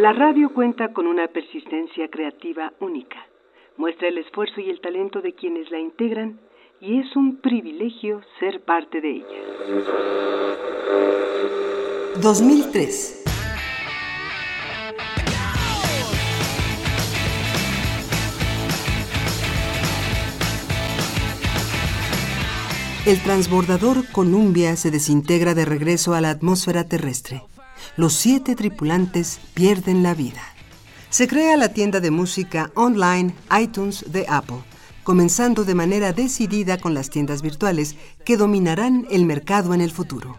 La radio cuenta con una persistencia creativa única. Muestra el esfuerzo y el talento de quienes la integran y es un privilegio ser parte de ella. 2003. El transbordador Columbia se desintegra de regreso a la atmósfera terrestre. Los siete tripulantes pierden la vida. Se crea la tienda de música online iTunes de Apple comenzando de manera decidida con las tiendas virtuales que dominarán el mercado en el futuro.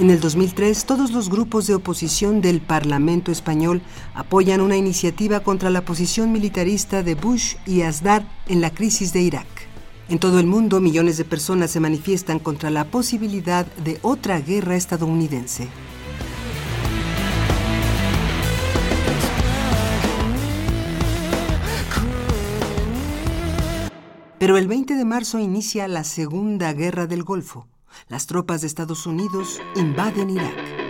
En el 2003, todos los grupos de oposición del Parlamento español apoyan una iniciativa contra la posición militarista de Bush y Asdar en la crisis de Irak. En todo el mundo, millones de personas se manifiestan contra la posibilidad de otra guerra estadounidense. Pero el 20 de marzo inicia la Segunda Guerra del Golfo. Las tropas de Estados Unidos invaden Irak.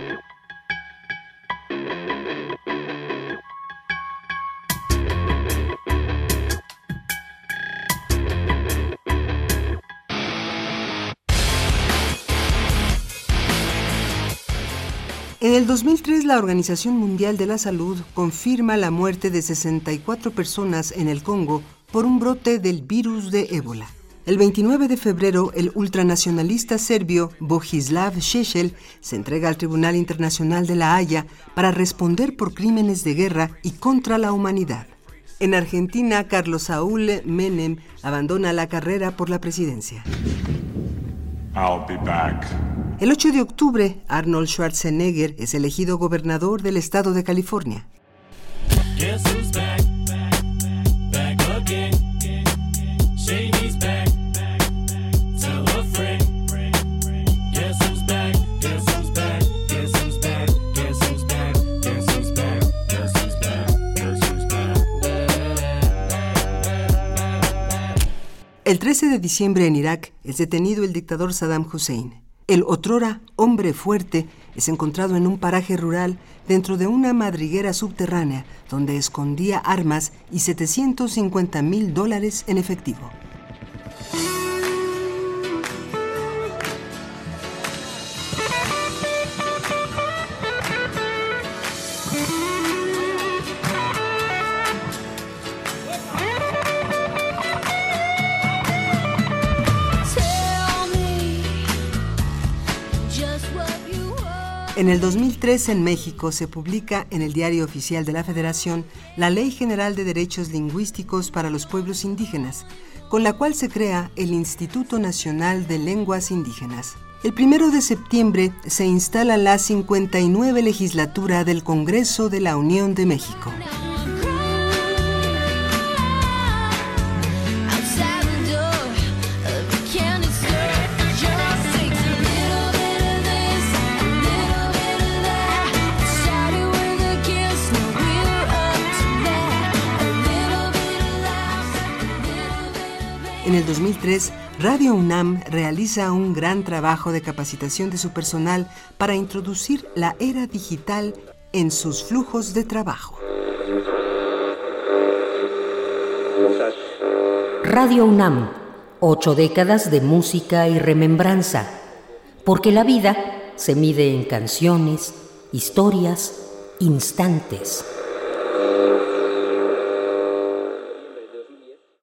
En el 2003, la Organización Mundial de la Salud confirma la muerte de 64 personas en el Congo por un brote del virus de ébola. El 29 de febrero, el ultranacionalista serbio Bohislav Šešelj se entrega al Tribunal Internacional de la Haya para responder por crímenes de guerra y contra la humanidad. En Argentina, Carlos Saúl Menem abandona la carrera por la presidencia. El 8 de octubre, Arnold Schwarzenegger es elegido gobernador del estado de California. El 13 de diciembre en Irak es detenido el dictador Saddam Hussein. El otrora hombre fuerte es encontrado en un paraje rural dentro de una madriguera subterránea donde escondía armas y 750 mil dólares en efectivo. En el 2003 en México se publica en el Diario Oficial de la Federación la Ley General de Derechos Lingüísticos para los Pueblos Indígenas, con la cual se crea el Instituto Nacional de Lenguas Indígenas. El primero de septiembre se instala la 59 legislatura del Congreso de la Unión de México. En el 2003, Radio UNAM realiza un gran trabajo de capacitación de su personal para introducir la era digital en sus flujos de trabajo. Radio UNAM, ocho décadas de música y remembranza, porque la vida se mide en canciones, historias, instantes.